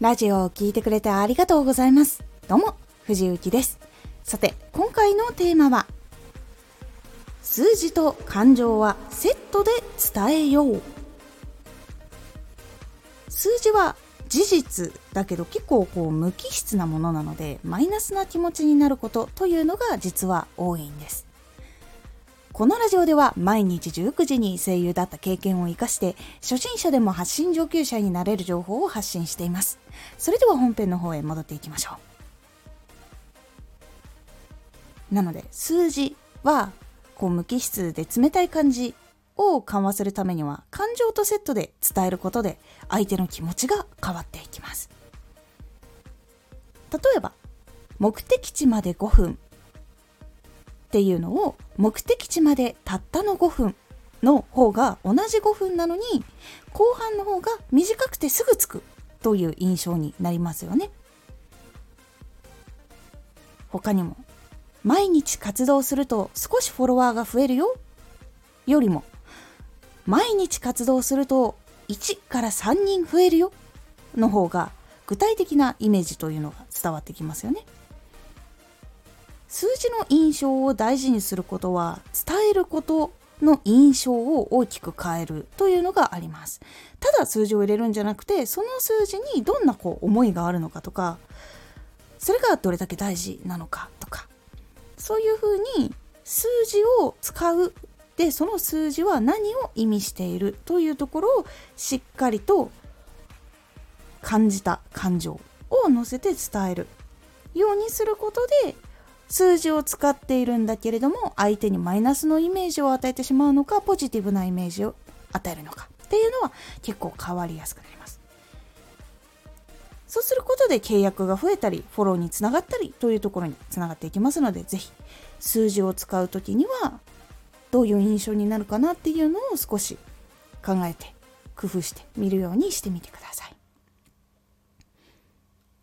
ラジオを聴いてくれてありがとうございます。どうも、藤幸です。さて、今回のテーマは、数字と感情はセットで伝えよう。数字は事実だけど結構こう無機質なものなのでマイナスな気持ちになることというのが実は多いんですこのラジオでは毎日19時に声優だった経験を生かして初心者でも発信上級者になれる情報を発信しています。それでは本編の方へ戻っていきましょう。なので数字はこう無機質で冷たい感じを緩和するためには感情とセットで伝えることで相手の気持ちが変わっていきます。例えば目的地まで5分。っていうのを目的地までたったの5分。の方が同じ5分なのに後半の方が短くてすぐ着くという印象になりますよね。他にも毎日活動すると少しフォロワーが増えるよ。よりも毎日活動すると1から3人増えるよの方が具体的なイメージというのが伝わってきますよね。数字の印象を大事にすることは伝えることの印象を大きく変えるというのがあります。ただ数字を入れるんじゃなくてその数字にどんなこう思いがあるのかとかそれがどれだけ大事なのかとかそういうふうに数字を使うでその数字は何を意味しているというところをしっかりと感じた感情を乗せて伝えるようにすることで数字を使っているんだけれども相手にマイナスのイメージを与えてしまうのかポジティブなイメージを与えるのか。っていうのは結構変わりやすくなります。そうすることで契約が増えたりフォローにつながったりというところにつながっていきますので是非数字を使う時にはどういう印象になるかなっていうのを少し考えて工夫してみるようにしてみてください。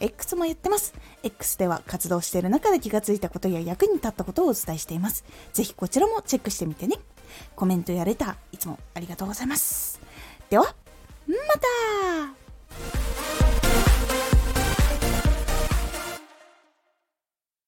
X もやってます。X では活動している中で気がついたことや役に立ったことをお伝えしています。ぜひこちらもチェックしてみてね。コメントやレター、いつもありがとうございます。では、また